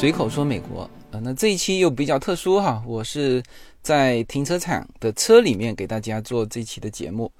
随口说美国啊，那这一期又比较特殊哈，我是在停车场的车里面给大家做这期的节目。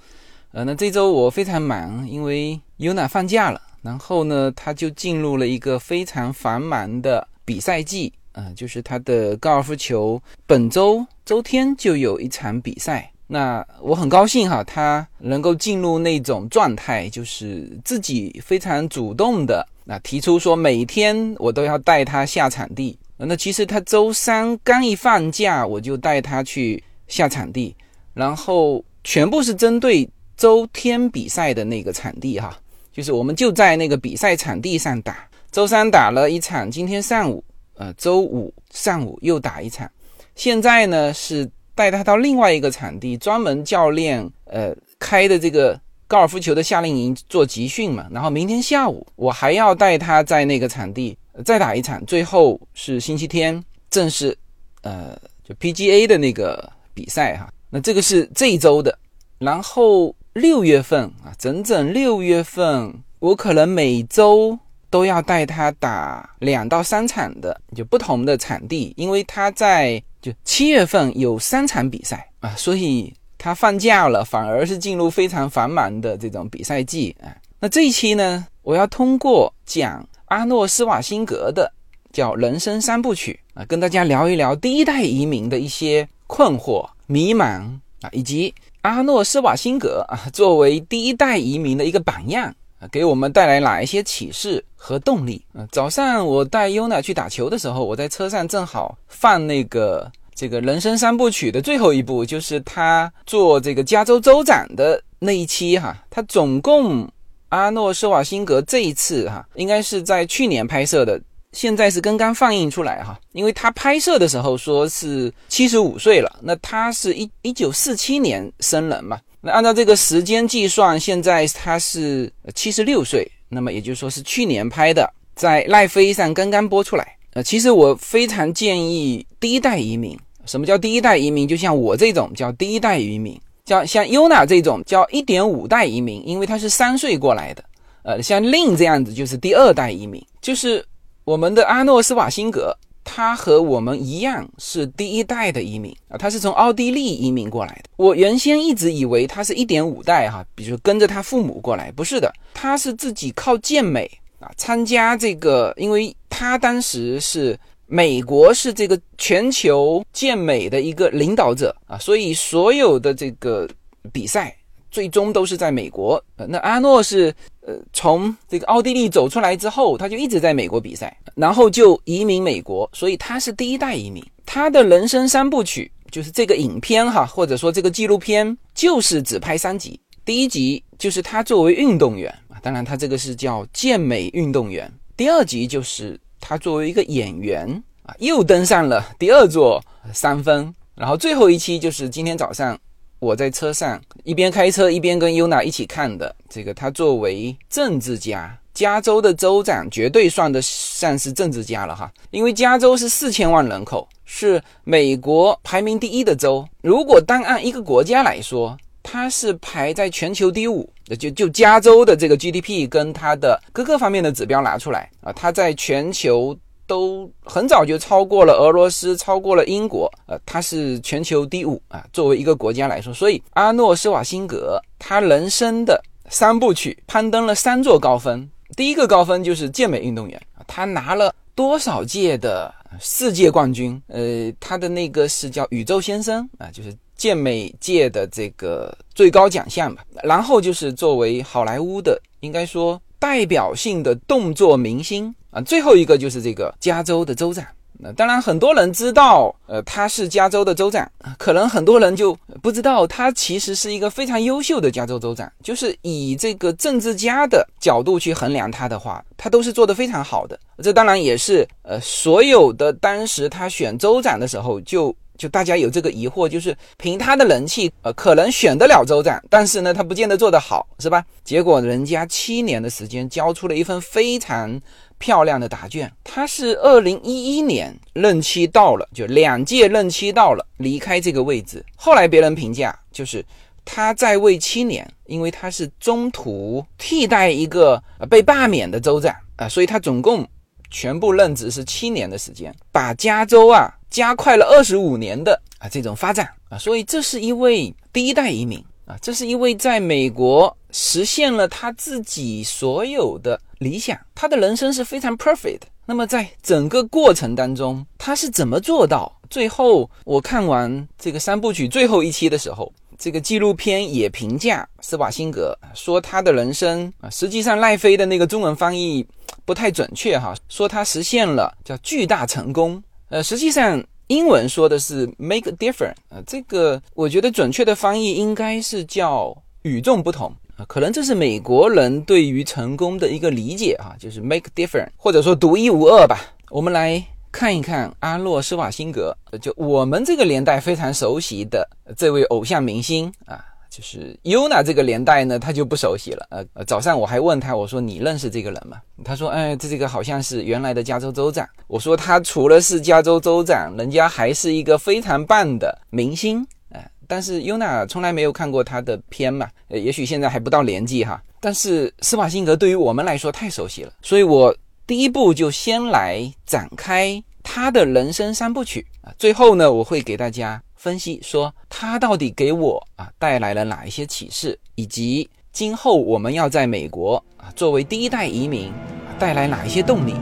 呃，那这周我非常忙，因为 Yuna 放假了，然后呢，他就进入了一个非常繁忙的比赛季啊，就是他的高尔夫球本周周天就有一场比赛。那我很高兴哈，他能够进入那种状态，就是自己非常主动的那提出说，每天我都要带他下场地。那其实他周三刚一放假，我就带他去下场地，然后全部是针对周天比赛的那个场地哈，就是我们就在那个比赛场地上打。周三打了一场，今天上午，呃，周五上午又打一场，现在呢是。带他到另外一个场地，专门教练呃开的这个高尔夫球的夏令营做集训嘛。然后明天下午我还要带他在那个场地再打一场，最后是星期天正式呃就 PGA 的那个比赛哈。那这个是这一周的，然后六月份啊，整整六月份，我可能每周都要带他打两到三场的就不同的场地，因为他在。就七月份有三场比赛啊，所以他放假了，反而是进入非常繁忙的这种比赛季啊。那这一期呢，我要通过讲阿诺·施瓦辛格的叫人生三部曲啊，跟大家聊一聊第一代移民的一些困惑、迷茫啊，以及阿诺·施瓦辛格啊作为第一代移民的一个榜样啊。给我们带来哪一些启示和动力？啊，早上我带优娜去打球的时候，我在车上正好放那个这个人生三部曲的最后一部，就是他做这个加州州长的那一期哈。他总共阿诺·施瓦辛格这一次哈，应该是在去年拍摄的，现在是刚刚放映出来哈。因为他拍摄的时候说是七十五岁了，那他是一一九四七年生人嘛。那按照这个时间计算，现在他是七十六岁，那么也就是说是去年拍的，在奈飞上刚刚播出来。呃，其实我非常建议第一代移民。什么叫第一代移民？就像我这种叫第一代移民，叫像优娜这种叫一点五代移民，因为他是三岁过来的。呃，像令这样子就是第二代移民，就是我们的阿诺斯瓦辛格。他和我们一样是第一代的移民啊，他是从奥地利移民过来的。我原先一直以为他是一点五代哈，比如说跟着他父母过来，不是的，他是自己靠健美啊，参加这个，因为他当时是美国是这个全球健美的一个领导者啊，所以所有的这个比赛。最终都是在美国。呃，那阿诺是呃从这个奥地利走出来之后，他就一直在美国比赛，然后就移民美国，所以他是第一代移民。他的人生三部曲就是这个影片哈，或者说这个纪录片，就是只拍三集。第一集就是他作为运动员啊，当然他这个是叫健美运动员。第二集就是他作为一个演员啊，又登上了第二座三分。然后最后一期就是今天早上。我在车上一边开车一边跟优娜一起看的这个，他作为政治家，加州的州长绝对算得上是政治家了哈。因为加州是四千万人口，是美国排名第一的州。如果单按一个国家来说，它是排在全球第五。就就加州的这个 GDP 跟它的各个方面的指标拿出来啊，它在全球。都很早就超过了俄罗斯，超过了英国，呃，它是全球第五啊。作为一个国家来说，所以阿诺·施瓦辛格他人生的三部曲攀登了三座高峰。第一个高峰就是健美运动员他拿了多少届的世界冠军？呃，他的那个是叫宇宙先生啊，就是健美界的这个最高奖项吧。然后就是作为好莱坞的，应该说代表性的动作明星。啊，最后一个就是这个加州的州长。那当然，很多人知道，呃，他是加州的州长，可能很多人就不知道，他其实是一个非常优秀的加州州长。就是以这个政治家的角度去衡量他的话，他都是做得非常好的。这当然也是，呃，所有的当时他选州长的时候就。就大家有这个疑惑，就是凭他的人气，呃，可能选得了州长，但是呢，他不见得做得好，是吧？结果人家七年的时间交出了一份非常漂亮的答卷。他是二零一一年任期到了，就两届任期到了，离开这个位置。后来别人评价就是他在位七年，因为他是中途替代一个被罢免的州长啊，所以他总共全部任职是七年的时间，把加州啊加快了二十五年的啊这种发展啊，所以这是一位第一代移民啊，这是一位在美国实现了他自己所有的理想，他的人生是非常 perfect。那么在整个过程当中，他是怎么做到？最后我看完这个三部曲最后一期的时候。这个纪录片也评价施瓦辛格说他的人生啊，实际上赖飞的那个中文翻译不太准确哈，说他实现了叫巨大成功。呃，实际上英文说的是 make difference 啊，这个我觉得准确的翻译应该是叫与众不同啊，可能这是美国人对于成功的一个理解哈，就是 make different，或者说独一无二吧。我们来。看一看阿诺·施瓦辛格，就我们这个年代非常熟悉的这位偶像明星啊，就是尤娜这个年代呢，他就不熟悉了。呃，早上我还问他，我说你认识这个人吗？他说，哎，这这个好像是原来的加州州长。我说他除了是加州州长，人家还是一个非常棒的明星。哎，但是尤娜从来没有看过他的片嘛，呃，也许现在还不到年纪哈。但是施瓦辛格对于我们来说太熟悉了，所以我。第一步就先来展开他的人生三部曲啊，最后呢，我会给大家分析说他到底给我啊带来了哪一些启示，以及今后我们要在美国啊作为第一代移民带来哪一些动力。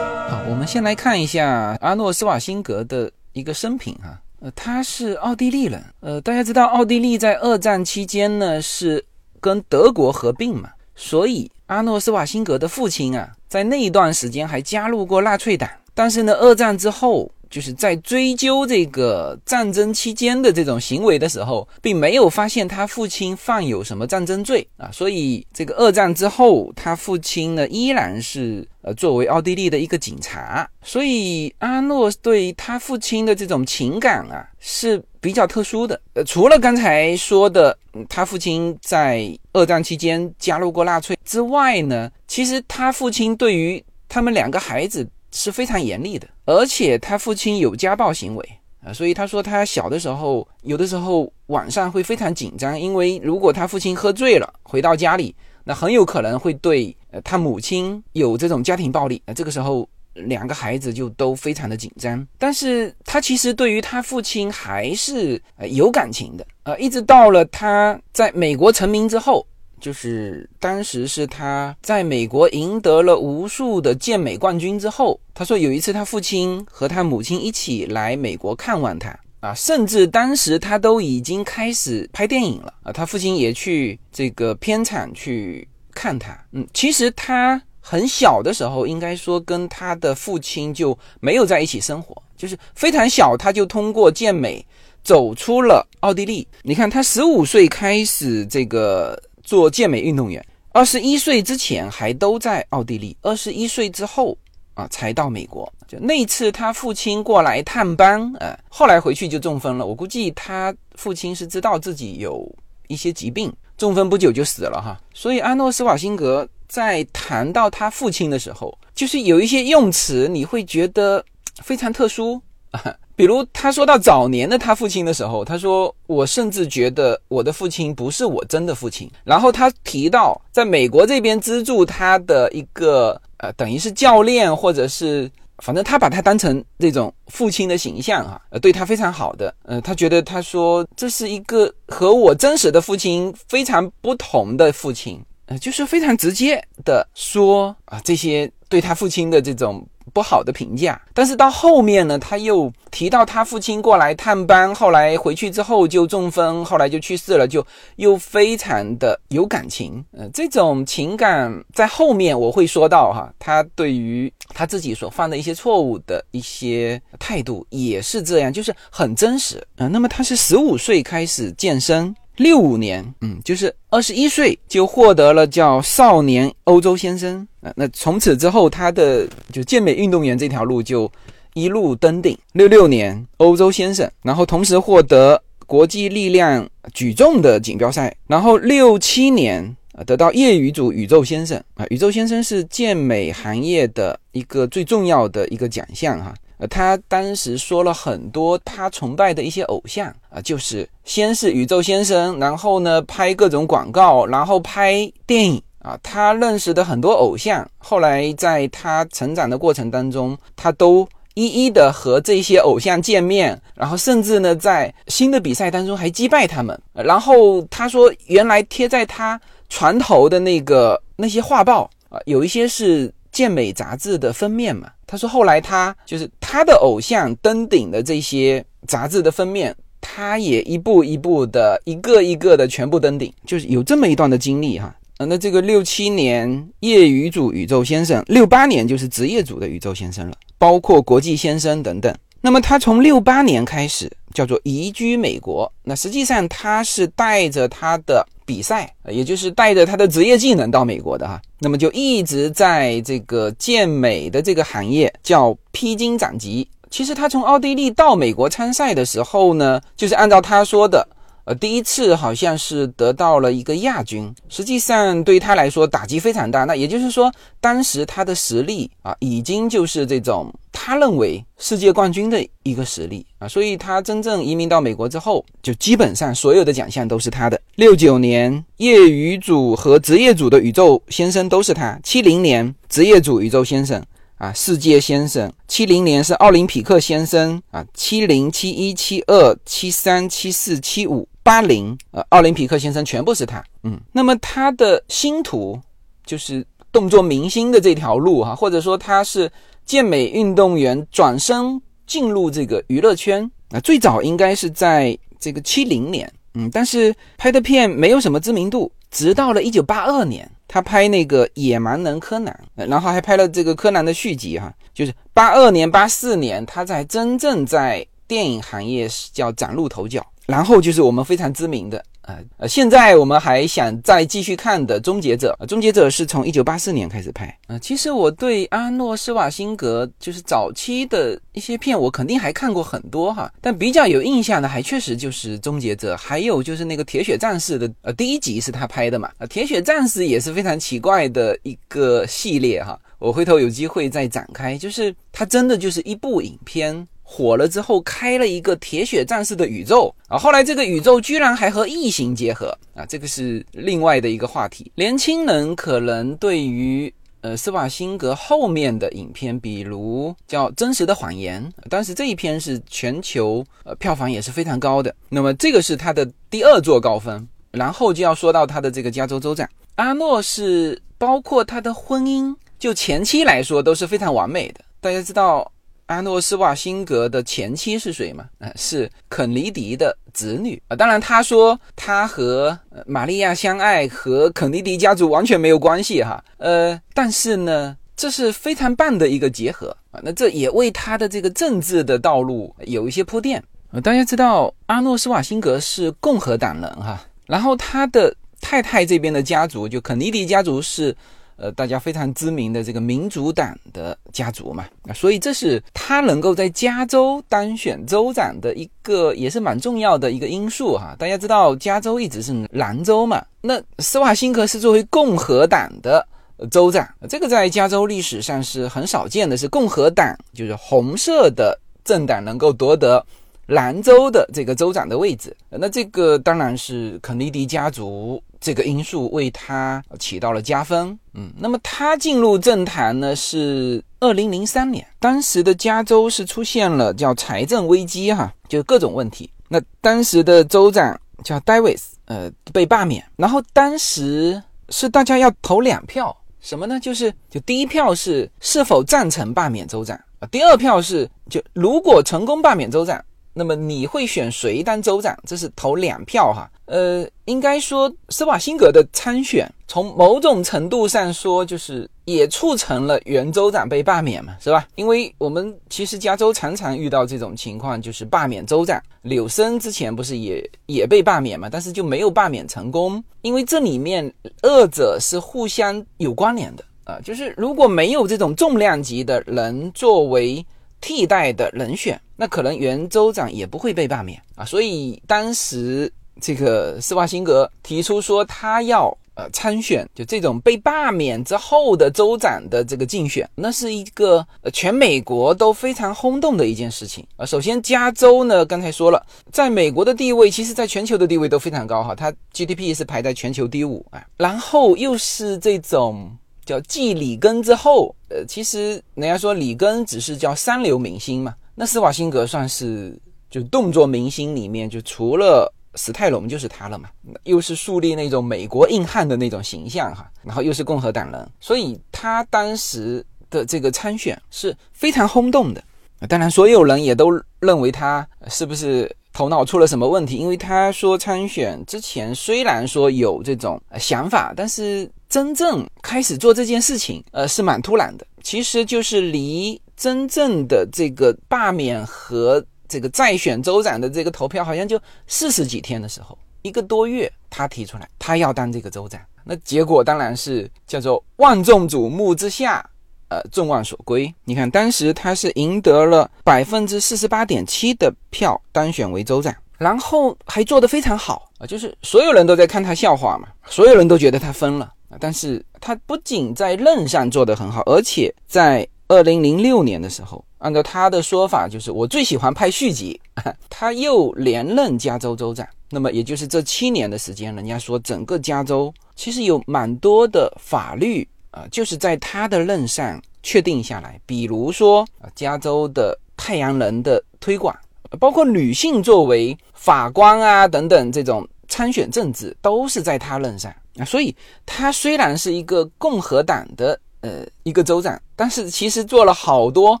好，我们先来看一下阿诺·斯瓦辛格的一个生平哈。呃，他是奥地利人。呃，大家知道奥地利在二战期间呢是跟德国合并嘛，所以阿诺·斯瓦辛格的父亲啊，在那一段时间还加入过纳粹党。但是呢，二战之后。就是在追究这个战争期间的这种行为的时候，并没有发现他父亲犯有什么战争罪啊，所以这个二战之后，他父亲呢依然是呃作为奥地利的一个警察，所以阿诺对他父亲的这种情感啊是比较特殊的。呃，除了刚才说的他父亲在二战期间加入过纳粹之外呢，其实他父亲对于他们两个孩子。是非常严厉的，而且他父亲有家暴行为啊，所以他说他小的时候有的时候晚上会非常紧张，因为如果他父亲喝醉了回到家里，那很有可能会对呃他母亲有这种家庭暴力啊。这个时候两个孩子就都非常的紧张，但是他其实对于他父亲还是呃有感情的呃，一直到了他在美国成名之后。就是当时是他在美国赢得了无数的健美冠军之后，他说有一次他父亲和他母亲一起来美国看望他啊，甚至当时他都已经开始拍电影了啊，他父亲也去这个片场去看他。嗯，其实他很小的时候，应该说跟他的父亲就没有在一起生活，就是非常小他就通过健美走出了奥地利。你看他十五岁开始这个。做健美运动员，二十一岁之前还都在奥地利，二十一岁之后啊才到美国。就那次他父亲过来探班，呃，后来回去就中风了。我估计他父亲是知道自己有一些疾病，中风不久就死了哈。所以阿诺斯瓦辛格在谈到他父亲的时候，就是有一些用词你会觉得非常特殊啊。比如他说到早年的他父亲的时候，他说：“我甚至觉得我的父亲不是我真的父亲。”然后他提到在美国这边资助他的一个呃，等于是教练，或者是反正他把他当成这种父亲的形象啊，呃，对他非常好的。呃，他觉得他说这是一个和我真实的父亲非常不同的父亲，呃，就是非常直接的说啊这些对他父亲的这种。不好的评价，但是到后面呢，他又提到他父亲过来探班，后来回去之后就中风，后来就去世了，就又非常的有感情。呃，这种情感在后面我会说到哈，他对于他自己所犯的一些错误的一些态度也是这样，就是很真实。嗯，那么他是十五岁开始健身。六五年，嗯，就是二十一岁就获得了叫少年欧洲先生啊。那从此之后，他的就健美运动员这条路就一路登顶。六六年欧洲先生，然后同时获得国际力量举重的锦标赛。然后六七年啊，得到业余组宇宙先生啊。宇宙先生是健美行业的一个最重要的一个奖项哈。呃，他当时说了很多他崇拜的一些偶像啊，就是先是宇宙先生，然后呢拍各种广告，然后拍电影啊。他认识的很多偶像，后来在他成长的过程当中，他都一一的和这些偶像见面，然后甚至呢在新的比赛当中还击败他们。然后他说，原来贴在他船头的那个那些画报啊，有一些是。健美杂志的封面嘛，他说后来他就是他的偶像登顶的这些杂志的封面，他也一步一步的一个一个的全部登顶，就是有这么一段的经历哈。那这个六七年业余组宇宙先生，六八年就是职业组的宇宙先生了，包括国际先生等等。那么他从六八年开始叫做移居美国，那实际上他是带着他的。比赛，也就是带着他的职业技能到美国的哈，那么就一直在这个健美的这个行业叫披荆斩棘。其实他从奥地利到美国参赛的时候呢，就是按照他说的。呃，第一次好像是得到了一个亚军，实际上对他来说打击非常大。那也就是说，当时他的实力啊，已经就是这种他认为世界冠军的一个实力啊。所以他真正移民到美国之后，就基本上所有的奖项都是他的。六九年业余组和职业组的宇宙先生都是他。七零年职业组宇宙先生啊，世界先生。七零年是奥林匹克先生啊。七零、七一、七二、七三、七四、七五。八零，呃，奥林匹克先生全部是他，嗯，那么他的星途就是动作明星的这条路哈，或者说他是健美运动员转身进入这个娱乐圈啊，最早应该是在这个七零年，嗯，但是拍的片没有什么知名度，直到了一九八二年，他拍那个野蛮人柯南，然后还拍了这个柯南的续集哈，就是八二年、八四年，他才真正在电影行业叫崭露头角。然后就是我们非常知名的啊呃，现在我们还想再继续看的《终结者》。《终结者》是从一九八四年开始拍啊。其实我对阿诺施瓦辛格就是早期的一些片，我肯定还看过很多哈。但比较有印象的，还确实就是《终结者》，还有就是那个《铁血战士》的呃第一集是他拍的嘛。啊，《铁血战士》也是非常奇怪的一个系列哈。我回头有机会再展开，就是它真的就是一部影片。火了之后，开了一个铁血战士的宇宙啊！后来这个宇宙居然还和异形结合啊！这个是另外的一个话题。年轻人可能对于呃施瓦辛格后面的影片，比如叫《真实的谎言》，当时这一篇是全球呃票房也是非常高的。那么这个是他的第二座高分，然后就要说到他的这个加州州长阿诺，是包括他的婚姻，就前期来说都是非常完美的。大家知道。阿诺施瓦辛格的前妻是谁吗？啊，是肯尼迪的子女啊。当然，他说他和玛利亚相爱，和肯尼迪家族完全没有关系哈。呃，但是呢，这是非常棒的一个结合啊。那这也为他的这个政治的道路有一些铺垫。呃，大家知道阿诺施瓦辛格是共和党人哈，然后他的太太这边的家族就肯尼迪家族是。呃，大家非常知名的这个民主党的家族嘛，啊，所以这是他能够在加州当选州长的一个也是蛮重要的一个因素哈。大家知道加州一直是蓝州嘛，那施瓦辛格是作为共和党的州长，这个在加州历史上是很少见的，是共和党就是红色的政党能够夺得。兰州的这个州长的位置，那这个当然是肯尼迪家族这个因素为他起到了加分。嗯，那么他进入政坛呢是二零零三年，当时的加州是出现了叫财政危机哈，就各种问题。那当时的州长叫戴维斯，呃，被罢免。然后当时是大家要投两票，什么呢？就是就第一票是是否赞成罢免州长啊，第二票是就如果成功罢免州长。那么你会选谁当州长？这是投两票哈。呃，应该说施瓦辛格的参选，从某种程度上说，就是也促成了原州长被罢免嘛，是吧？因为我们其实加州常常遇到这种情况，就是罢免州长。柳森之前不是也也被罢免嘛，但是就没有罢免成功，因为这里面二者是互相有关联的啊。就是如果没有这种重量级的人作为。替代的人选，那可能原州长也不会被罢免啊。所以当时这个施瓦辛格提出说，他要呃参选，就这种被罢免之后的州长的这个竞选，那是一个呃全美国都非常轰动的一件事情啊。首先，加州呢，刚才说了，在美国的地位，其实在全球的地位都非常高哈，它 GDP 是排在全球第五啊。然后又是这种叫继里根之后，呃，其实人家说里根只是叫三流明星嘛，那施瓦辛格算是就动作明星里面就除了。史泰龙就是他了嘛，又是树立那种美国硬汉的那种形象哈，然后又是共和党人，所以他当时的这个参选是非常轰动的。当然，所有人也都认为他是不是头脑出了什么问题，因为他说参选之前虽然说有这种想法，但是真正开始做这件事情，呃，是蛮突然的。其实就是离真正的这个罢免和。这个再选州长的这个投票好像就四十几天的时候，一个多月，他提出来他要当这个州长，那结果当然是叫做万众瞩目之下，呃，众望所归。你看当时他是赢得了百分之四十八点七的票当选为州长，然后还做得非常好啊，就是所有人都在看他笑话嘛，所有人都觉得他疯了，但是他不仅在任上做得很好，而且在二零零六年的时候。按照他的说法，就是我最喜欢拍续集。他又连任加州州长，那么也就是这七年的时间，人家说整个加州其实有蛮多的法律啊，就是在他的任上确定下来。比如说啊，加州的太阳能的推广，包括女性作为法官啊等等这种参选政治，都是在他任上所以他虽然是一个共和党的呃一个州长，但是其实做了好多。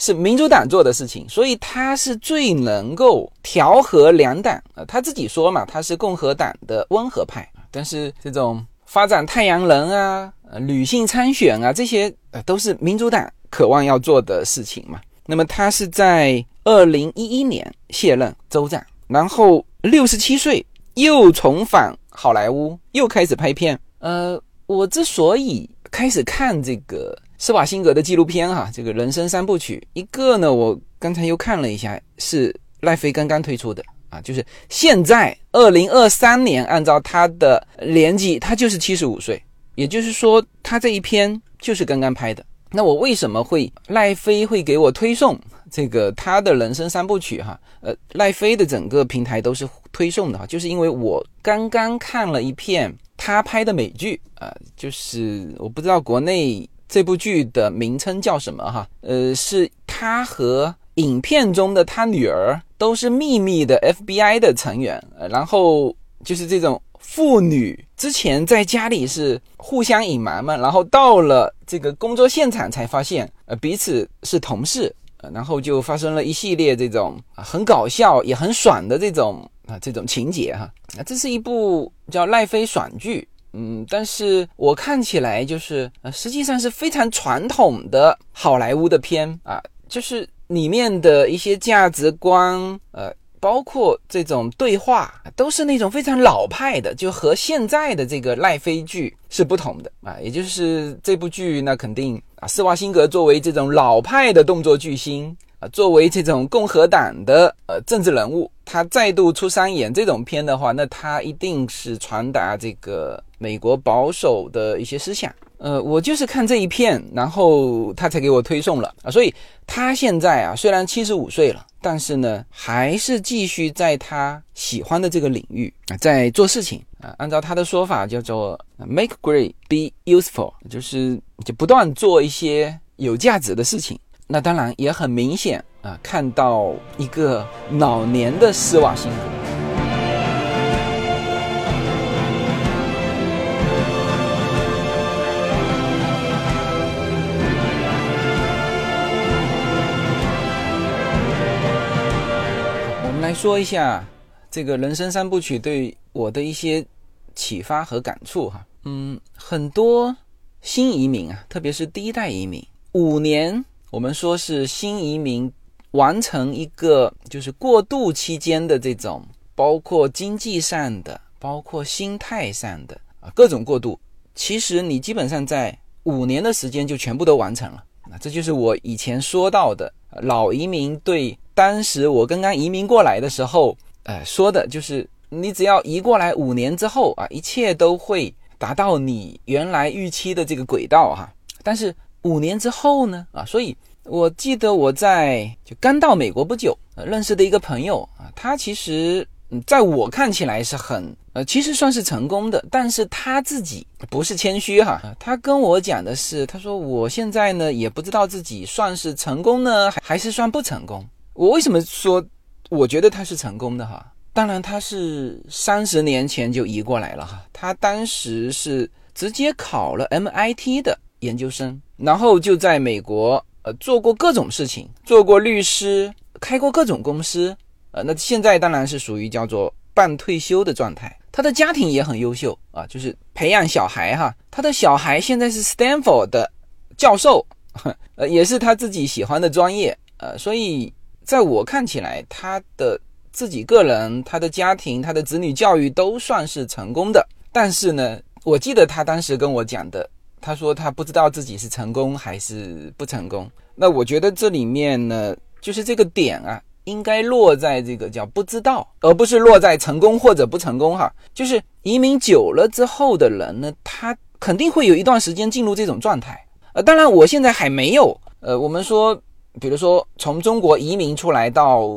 是民主党做的事情，所以他是最能够调和两党啊。他自己说嘛，他是共和党的温和派。但是这种发展太阳能啊、呃女性参选啊，这些呃都是民主党渴望要做的事情嘛。那么他是在二零一一年卸任州长，然后六十七岁又重返好莱坞，又开始拍片。呃，我之所以开始看这个。施瓦辛格的纪录片哈，这个人生三部曲，一个呢，我刚才又看了一下，是赖飞刚刚推出的啊，就是现在二零二三年，按照他的年纪，他就是七十五岁，也就是说，他这一篇就是刚刚拍的。那我为什么会赖飞会给我推送这个他的人生三部曲哈？呃，赖飞的整个平台都是推送的哈，就是因为我刚刚看了一片他拍的美剧啊，就是我不知道国内。这部剧的名称叫什么？哈，呃，是他和影片中的他女儿都是秘密的 FBI 的成员，然后就是这种父女之前在家里是互相隐瞒嘛，然后到了这个工作现场才发现，呃，彼此是同事，然后就发生了一系列这种很搞笑也很爽的这种啊这种情节哈。啊，这是一部叫赖飞爽剧。嗯，但是我看起来就是呃，实际上是非常传统的好莱坞的片啊，就是里面的一些价值观，呃，包括这种对话，都是那种非常老派的，就和现在的这个赖飞剧是不同的啊。也就是这部剧，那肯定啊，施瓦辛格作为这种老派的动作巨星啊，作为这种共和党的呃政治人物，他再度出山演这种片的话，那他一定是传达这个。美国保守的一些思想，呃，我就是看这一片，然后他才给我推送了啊。所以他现在啊，虽然七十五岁了，但是呢，还是继续在他喜欢的这个领域啊，在做事情啊。按照他的说法，叫做 “make great be useful”，就是就不断做一些有价值的事情。那当然也很明显啊，看到一个老年的施瓦辛格。说一下这个人生三部曲对我的一些启发和感触哈，嗯，很多新移民啊，特别是第一代移民，五年我们说是新移民完成一个就是过渡期间的这种，包括经济上的，包括心态上的啊各种过渡，其实你基本上在五年的时间就全部都完成了，那这就是我以前说到的老移民对。当时我刚刚移民过来的时候，呃，说的就是你只要移过来五年之后啊，一切都会达到你原来预期的这个轨道哈。但是五年之后呢？啊，所以我记得我在就刚到美国不久，认识的一个朋友啊，他其实在我看起来是很呃，其实算是成功的，但是他自己不是谦虚哈，他跟我讲的是，他说我现在呢也不知道自己算是成功呢，还还是算不成功。我为什么说我觉得他是成功的哈？当然他是三十年前就移过来了哈，他当时是直接考了 MIT 的。研究生，然后就在美国呃做过各种事情，做过律师，开过各种公司，呃，那现在当然是属于叫做半退休的状态。他的家庭也很优秀啊，就是培养小孩哈。他的小孩现在是 Stanford 的教授，呃，也是他自己喜欢的专业，呃，所以在我看起来，他的自己个人、他的家庭、他的子女教育都算是成功的。但是呢，我记得他当时跟我讲的。他说他不知道自己是成功还是不成功。那我觉得这里面呢，就是这个点啊，应该落在这个叫不知道，而不是落在成功或者不成功哈。就是移民久了之后的人呢，他肯定会有一段时间进入这种状态。呃，当然我现在还没有。呃，我们说，比如说从中国移民出来到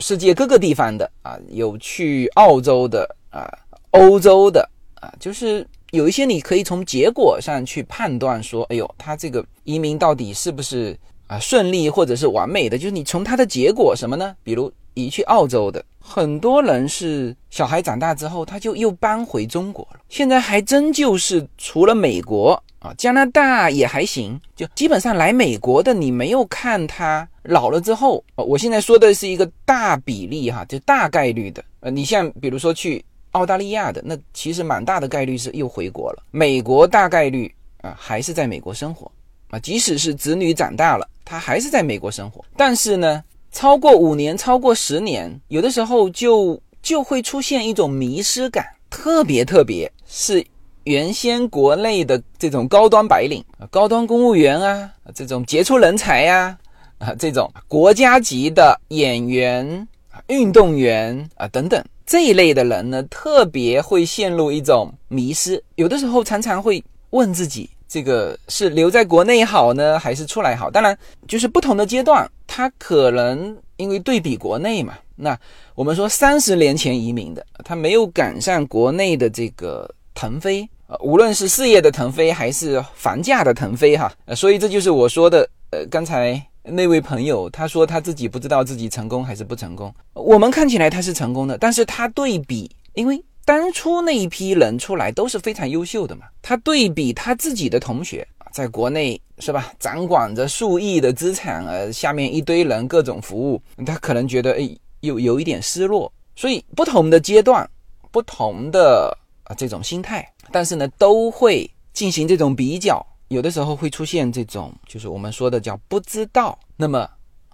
世界各个地方的啊，有去澳洲的啊，欧洲的啊，就是。有一些你可以从结果上去判断说，哎呦，他这个移民到底是不是啊顺利或者是完美的？就是你从他的结果什么呢？比如移去澳洲的很多人是小孩长大之后他就又搬回中国了。现在还真就是除了美国啊，加拿大也还行，就基本上来美国的你没有看他老了之后。我现在说的是一个大比例哈，就大概率的。呃，你像比如说去。澳大利亚的那其实蛮大的概率是又回国了，美国大概率啊还是在美国生活啊，即使是子女长大了，他还是在美国生活。但是呢，超过五年、超过十年，有的时候就就会出现一种迷失感，特别特别是原先国内的这种高端白领、高端公务员啊、这种杰出人才呀啊、这种国家级的演员、运动员啊等等。这一类的人呢，特别会陷入一种迷失，有的时候常常会问自己：这个是留在国内好呢，还是出来好？当然，就是不同的阶段，他可能因为对比国内嘛。那我们说三十年前移民的，他没有赶上国内的这个腾飞呃，无论是事业的腾飞，还是房价的腾飞哈。所以这就是我说的，呃，刚才。那位朋友他说他自己不知道自己成功还是不成功。我们看起来他是成功的，但是他对比，因为当初那一批人出来都是非常优秀的嘛。他对比他自己的同学在国内是吧，掌管着数亿的资产，呃，下面一堆人各种服务，他可能觉得哎，有有一点失落。所以不同的阶段，不同的啊这种心态，但是呢都会进行这种比较。有的时候会出现这种，就是我们说的叫不知道。那么，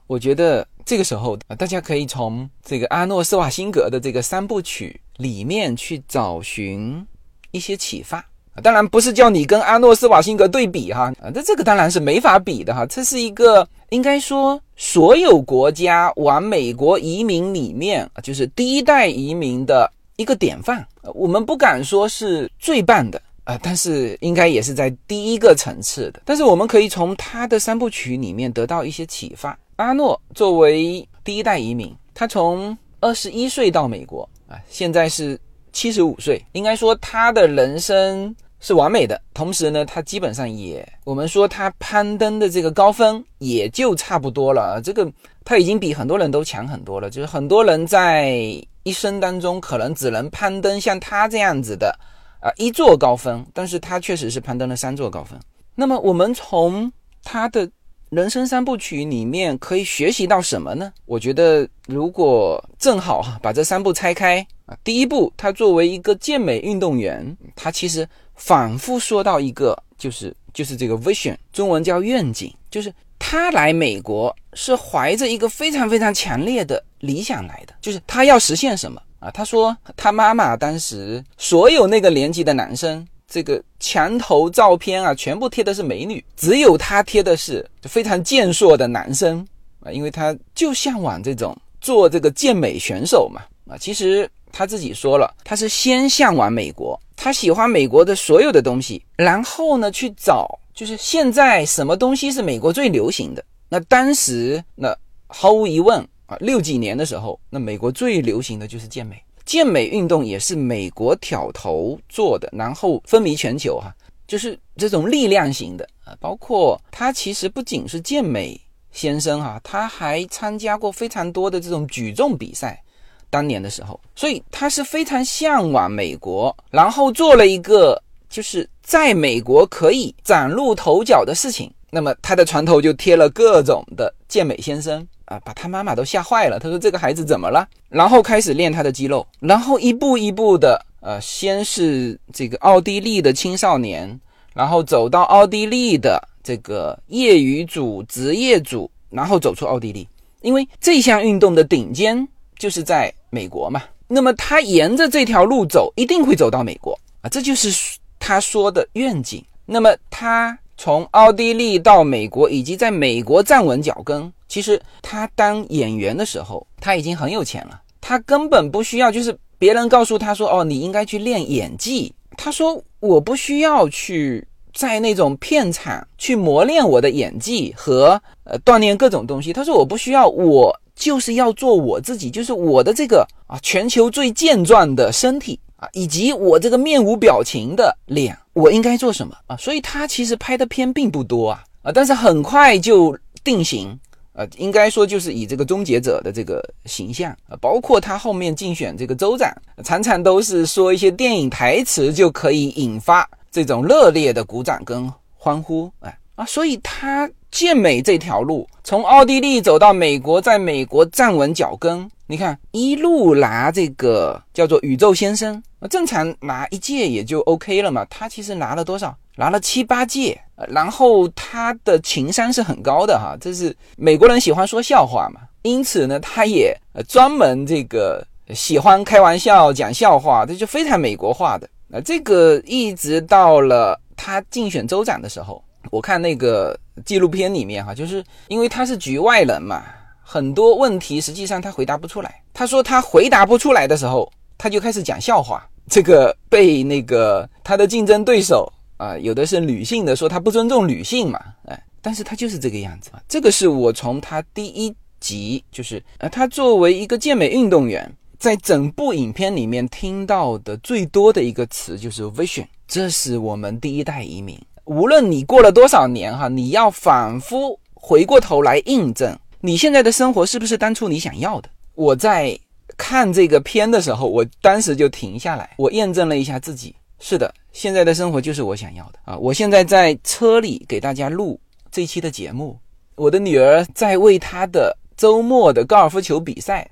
我觉得这个时候，大家可以从这个阿诺·施瓦辛格的这个三部曲里面去找寻一些启发。当然不是叫你跟阿诺·斯瓦辛格对比哈，啊，那这个当然是没法比的哈。这是一个应该说所有国家往美国移民里面，就是第一代移民的一个典范。我们不敢说是最棒的。啊，但是应该也是在第一个层次的。但是我们可以从他的三部曲里面得到一些启发。阿诺作为第一代移民，他从二十一岁到美国啊，现在是七十五岁，应该说他的人生是完美的。同时呢，他基本上也，我们说他攀登的这个高峰也就差不多了。这个他已经比很多人都强很多了。就是很多人在一生当中可能只能攀登像他这样子的。啊，一座高峰，但是他确实是攀登了三座高峰。那么我们从他的人生三部曲里面可以学习到什么呢？我觉得如果正好把这三部拆开啊，第一步，他作为一个健美运动员，他其实反复说到一个，就是就是这个 vision，中文叫愿景，就是他来美国是怀着一个非常非常强烈的理想来的，就是他要实现什么。啊，他说他妈妈当时所有那个年级的男生，这个墙头照片啊，全部贴的是美女，只有他贴的是非常健硕的男生啊，因为他就向往这种做这个健美选手嘛啊。其实他自己说了，他是先向往美国，他喜欢美国的所有的东西，然后呢去找，就是现在什么东西是美国最流行的。那当时那毫无疑问啊，六几年的时候，那美国最流行的就是健美，健美运动也是美国挑头做的，然后风靡全球哈，就是这种力量型的啊，包括他其实不仅是健美。先生哈，他还参加过非常多的这种举重比赛，当年的时候，所以他是非常向往美国，然后做了一个就是在美国可以崭露头角的事情。那么他的船头就贴了各种的健美先生啊，把他妈妈都吓坏了。他说这个孩子怎么了？然后开始练他的肌肉，然后一步一步的，呃，先是这个奥地利的青少年，然后走到奥地利的。这个业余组、职业组，然后走出奥地利，因为这项运动的顶尖就是在美国嘛。那么他沿着这条路走，一定会走到美国啊，这就是他说的愿景。那么他从奥地利到美国，以及在美国站稳脚跟，其实他当演员的时候，他已经很有钱了，他根本不需要，就是别人告诉他说：“哦，你应该去练演技。”他说：“我不需要去。”在那种片场去磨练我的演技和呃锻炼各种东西。他说我不需要，我就是要做我自己，就是我的这个啊全球最健壮的身体以及我这个面无表情的脸，我应该做什么啊？所以他其实拍的片并不多啊啊，但是很快就定型啊，应该说就是以这个终结者的这个形象啊，包括他后面竞选这个州长，常常都是说一些电影台词就可以引发。这种热烈的鼓掌跟欢呼，哎啊，所以他健美这条路，从奥地利走到美国，在美国站稳脚跟，你看一路拿这个叫做宇宙先生，正常拿一届也就 OK 了嘛。他其实拿了多少？拿了七八届，然后他的情商是很高的哈，这是美国人喜欢说笑话嘛，因此呢，他也呃专门这个喜欢开玩笑讲笑话，这就非常美国化的。那，这个一直到了他竞选州长的时候，我看那个纪录片里面哈，就是因为他是局外人嘛，很多问题实际上他回答不出来。他说他回答不出来的时候，他就开始讲笑话。这个被那个他的竞争对手啊，有的是女性的，说他不尊重女性嘛，哎，但是他就是这个样子。这个是我从他第一集，就是呃，他作为一个健美运动员。在整部影片里面听到的最多的一个词就是 vision，这是我们第一代移民。无论你过了多少年哈，你要反复回过头来印证你现在的生活是不是当初你想要的。我在看这个片的时候，我当时就停下来，我验证了一下自己，是的，现在的生活就是我想要的啊！我现在在车里给大家录这期的节目，我的女儿在为她的周末的高尔夫球比赛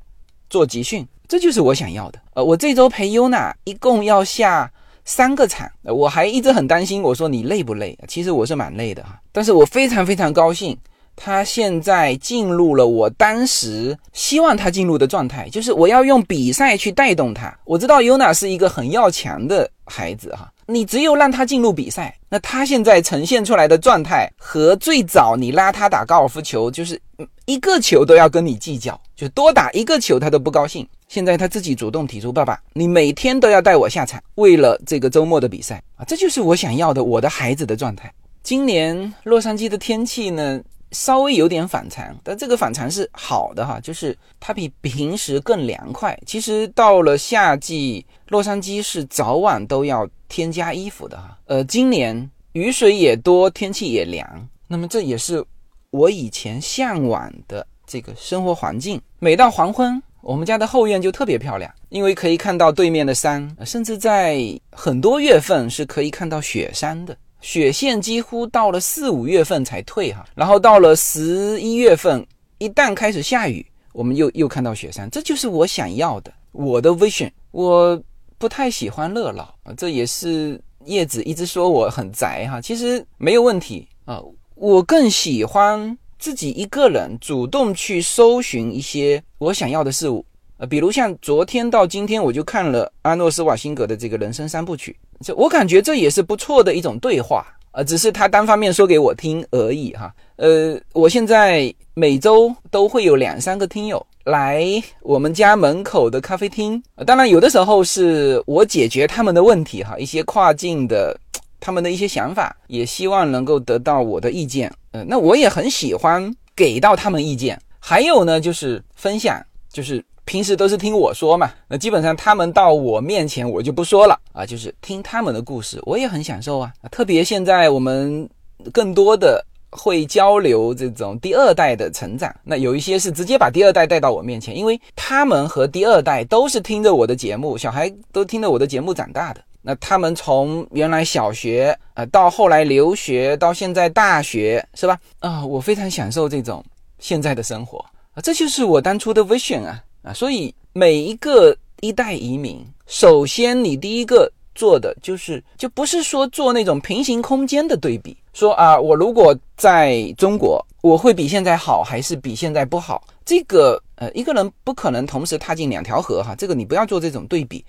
做集训。这就是我想要的。呃，我这周陪优娜一共要下三个场，我还一直很担心。我说你累不累？其实我是蛮累的哈，但是我非常非常高兴，他现在进入了我当时希望他进入的状态，就是我要用比赛去带动他。我知道优娜是一个很要强的孩子哈。你只有让他进入比赛，那他现在呈现出来的状态和最早你拉他打高尔夫球，就是一个球都要跟你计较，就多打一个球他都不高兴。现在他自己主动提出，爸爸，你每天都要带我下场，为了这个周末的比赛啊，这就是我想要的，我的孩子的状态。今年洛杉矶的天气呢？稍微有点反常，但这个反常是好的哈，就是它比平时更凉快。其实到了夏季，洛杉矶是早晚都要添加衣服的哈。呃，今年雨水也多，天气也凉，那么这也是我以前向往的这个生活环境。每到黄昏，我们家的后院就特别漂亮，因为可以看到对面的山，甚至在很多月份是可以看到雪山的。雪线几乎到了四五月份才退哈，然后到了十一月份，一旦开始下雨，我们又又看到雪山，这就是我想要的，我的 vision。我不太喜欢热闹，这也是叶子一直说我很宅哈，其实没有问题啊，我更喜欢自己一个人主动去搜寻一些我想要的事物。呃，比如像昨天到今天，我就看了阿诺斯瓦辛格的这个人生三部曲，这我感觉这也是不错的一种对话啊，只是他单方面说给我听而已哈。呃，我现在每周都会有两三个听友来我们家门口的咖啡厅。当然，有的时候是我解决他们的问题哈，一些跨境的 他们的一些想法，也希望能够得到我的意见。呃，那我也很喜欢给到他们意见。还有呢，就是分享，就是平时都是听我说嘛，那基本上他们到我面前我就不说了啊，就是听他们的故事，我也很享受啊。特别现在我们更多的。会交流这种第二代的成长，那有一些是直接把第二代带到我面前，因为他们和第二代都是听着我的节目，小孩都听着我的节目长大的。那他们从原来小学啊，到后来留学，到现在大学，是吧？啊，我非常享受这种现在的生活啊，这就是我当初的 vision 啊啊！所以每一个一代移民，首先你第一个做的就是，就不是说做那种平行空间的对比。说啊，我如果在中国，我会比现在好还是比现在不好？这个呃，一个人不可能同时踏进两条河哈，这个你不要做这种对比，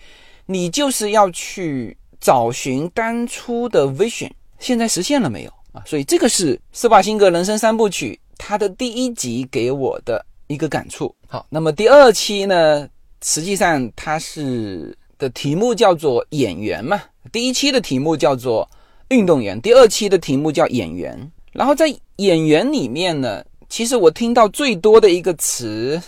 你就是要去找寻当初的 vision，现在实现了没有啊？所以这个是施瓦辛格人生三部曲它的第一集给我的一个感触。好，那么第二期呢，实际上它是的题目叫做演员嘛，第一期的题目叫做。运动员第二期的题目叫演员，然后在演员里面呢，其实我听到最多的一个词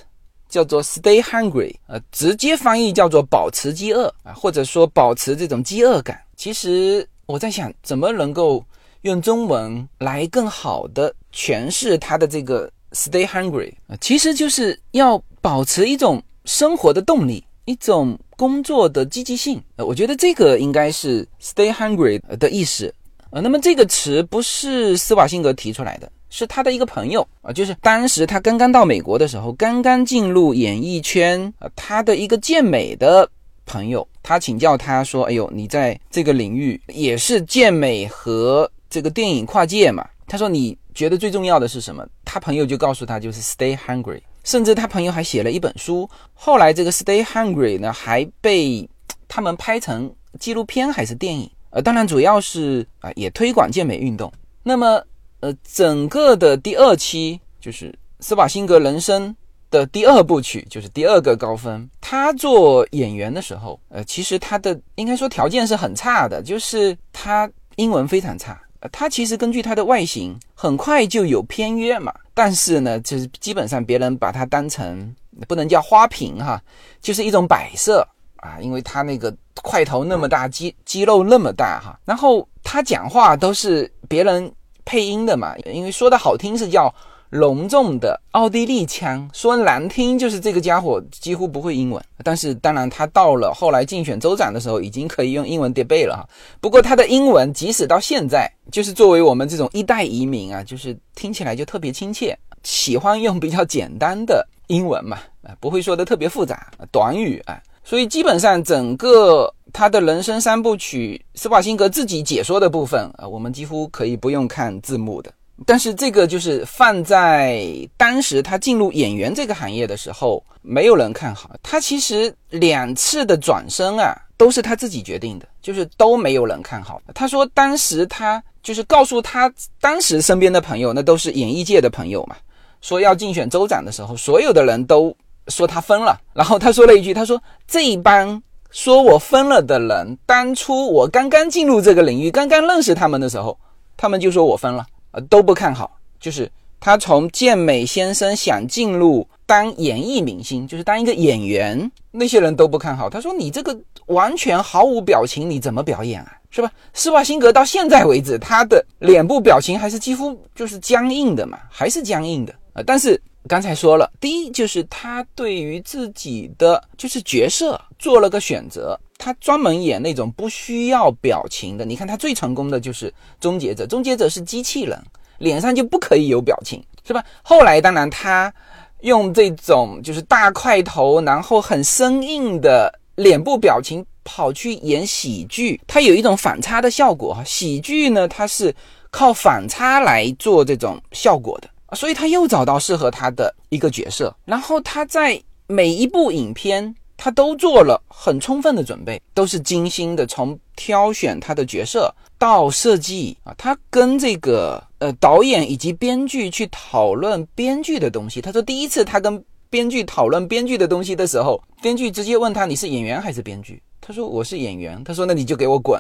叫做 “stay hungry”，呃，直接翻译叫做保持饥饿啊，或者说保持这种饥饿感。其实我在想，怎么能够用中文来更好的诠释他的这个 “stay hungry” 啊？其实就是要保持一种生活的动力，一种。工作的积极性，呃，我觉得这个应该是 “stay hungry” 的意思，呃，那么这个词不是施瓦辛格提出来的，是他的一个朋友啊，就是当时他刚刚到美国的时候，刚刚进入演艺圈啊，他的一个健美的朋友，他请教他说：“哎呦，你在这个领域也是健美和这个电影跨界嘛？”他说：“你觉得最重要的是什么？”他朋友就告诉他：“就是 stay hungry。”甚至他朋友还写了一本书，后来这个 Stay Hungry 呢还被他们拍成纪录片还是电影，呃，当然主要是啊也推广健美运动。那么呃整个的第二期就是斯瓦辛格人生的第二部曲，就是第二个高分。他做演员的时候，呃其实他的应该说条件是很差的，就是他英文非常差。它其实根据它的外形，很快就有片约嘛。但是呢，就是基本上别人把它当成不能叫花瓶哈，就是一种摆设啊。因为它那个块头那么大，肌肌肉那么大哈。然后他讲话都是别人配音的嘛，因为说的好听是叫。隆重的奥地利腔，说难听就是这个家伙几乎不会英文。但是当然，他到了后来竞选州长的时候，已经可以用英文叠背了哈。不过他的英文即使到现在，就是作为我们这种一代移民啊，就是听起来就特别亲切，喜欢用比较简单的英文嘛，啊，不会说的特别复杂短语啊。所以基本上整个他的人生三部曲，斯瓦辛格自己解说的部分啊，我们几乎可以不用看字幕的。但是这个就是放在当时他进入演员这个行业的时候，没有人看好他。其实两次的转身啊，都是他自己决定的，就是都没有人看好。他说当时他就是告诉他当时身边的朋友，那都是演艺界的朋友嘛，说要竞选州长的时候，所有的人都说他疯了。然后他说了一句，他说这一帮说我疯了的人，当初我刚刚进入这个领域，刚刚认识他们的时候，他们就说我疯了。都不看好，就是他从健美先生想进入当演艺明星，就是当一个演员，那些人都不看好。他说：“你这个完全毫无表情，你怎么表演啊？是吧？”施瓦辛格到现在为止，他的脸部表情还是几乎就是僵硬的嘛，还是僵硬的啊。但是刚才说了，第一就是他对于自己的就是角色做了个选择。他专门演那种不需要表情的。你看他最成功的就是《终结者》，《终结者》是机器人，脸上就不可以有表情，是吧？后来当然他用这种就是大块头，然后很生硬的脸部表情跑去演喜剧，他有一种反差的效果。喜剧呢，它是靠反差来做这种效果的，所以他又找到适合他的一个角色。然后他在每一部影片。他都做了很充分的准备，都是精心的，从挑选他的角色到设计啊，他跟这个呃导演以及编剧去讨论编剧的东西。他说第一次他跟编剧讨论编剧的东西的时候，编剧直接问他你是演员还是编剧？他说我是演员。他说那你就给我滚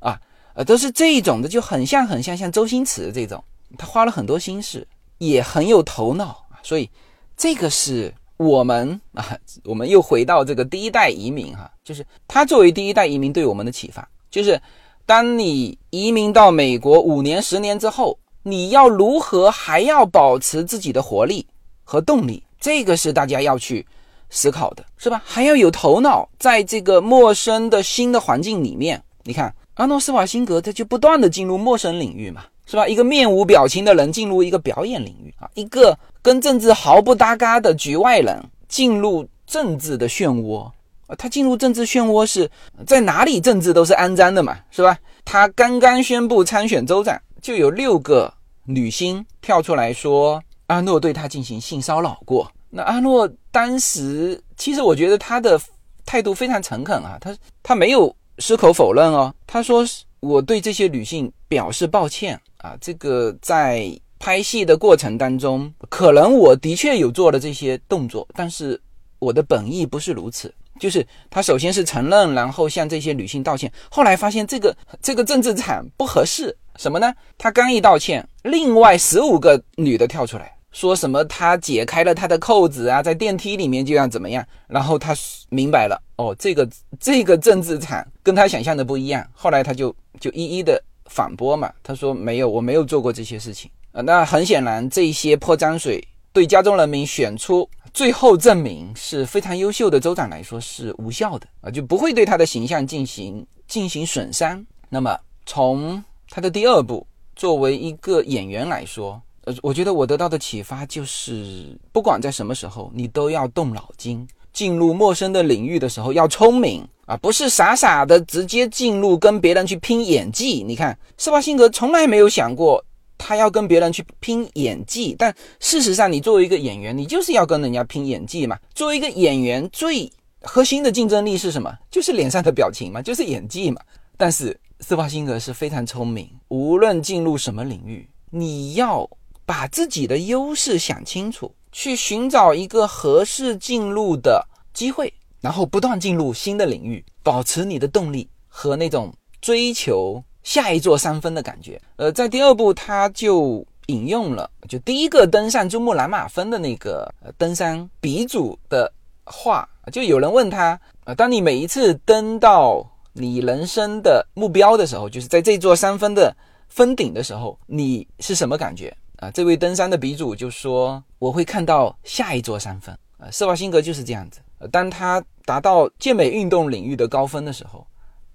啊！呃，都是这一种的，就很像很像像周星驰这种，他花了很多心思，也很有头脑所以这个是我们啊，我们又回到这个第一代移民哈，就是他作为第一代移民对我们的启发，就是当你移民到美国五年十年之后。你要如何还要保持自己的活力和动力？这个是大家要去思考的，是吧？还要有头脑，在这个陌生的新的环境里面，你看阿诺斯瓦辛格他就不断的进入陌生领域嘛，是吧？一个面无表情的人进入一个表演领域啊，一个跟政治毫不搭嘎的局外人进入政治的漩涡啊，他进入政治漩涡是在哪里政治都是肮脏的嘛，是吧？他刚刚宣布参选州长，就有六个。女星跳出来说，阿诺对他进行性骚扰过。那阿诺当时，其实我觉得他的态度非常诚恳啊，他他没有矢口否认哦。他说我对这些女性表示抱歉啊，这个在拍戏的过程当中，可能我的确有做了这些动作，但是我的本意不是如此。就是他首先是承认，然后向这些女性道歉，后来发现这个这个政治场不合适。什么呢？他刚一道歉，另外十五个女的跳出来说什么？他解开了他的扣子啊，在电梯里面就要怎么样？然后他明白了，哦，这个这个政治场跟他想象的不一样。后来他就就一一的反驳嘛，他说没有，我没有做过这些事情啊。那很显然，这些泼脏水对加州人民选出最后证明是非常优秀的州长来说是无效的啊，就不会对他的形象进行进行损伤。那么从他的第二步，作为一个演员来说，呃，我觉得我得到的启发就是，不管在什么时候，你都要动脑筋。进入陌生的领域的时候要聪明啊，不是傻傻的直接进入跟别人去拼演技。你看，施瓦辛格从来没有想过他要跟别人去拼演技，但事实上，你作为一个演员，你就是要跟人家拼演技嘛。作为一个演员，最核心的竞争力是什么？就是脸上的表情嘛，就是演技嘛。但是。斯帕辛格是非常聪明，无论进入什么领域，你要把自己的优势想清楚，去寻找一个合适进入的机会，然后不断进入新的领域，保持你的动力和那种追求下一座山峰的感觉。呃，在第二部他就引用了就第一个登上珠穆朗玛峰的那个登山鼻祖的话，就有人问他，呃，当你每一次登到。你人生的目标的时候，就是在这座山峰的峰顶的时候，你是什么感觉啊？这位登山的鼻祖就说：“我会看到下一座山峰。”啊，施瓦辛格就是这样子。当他达到健美运动领域的高峰的时候，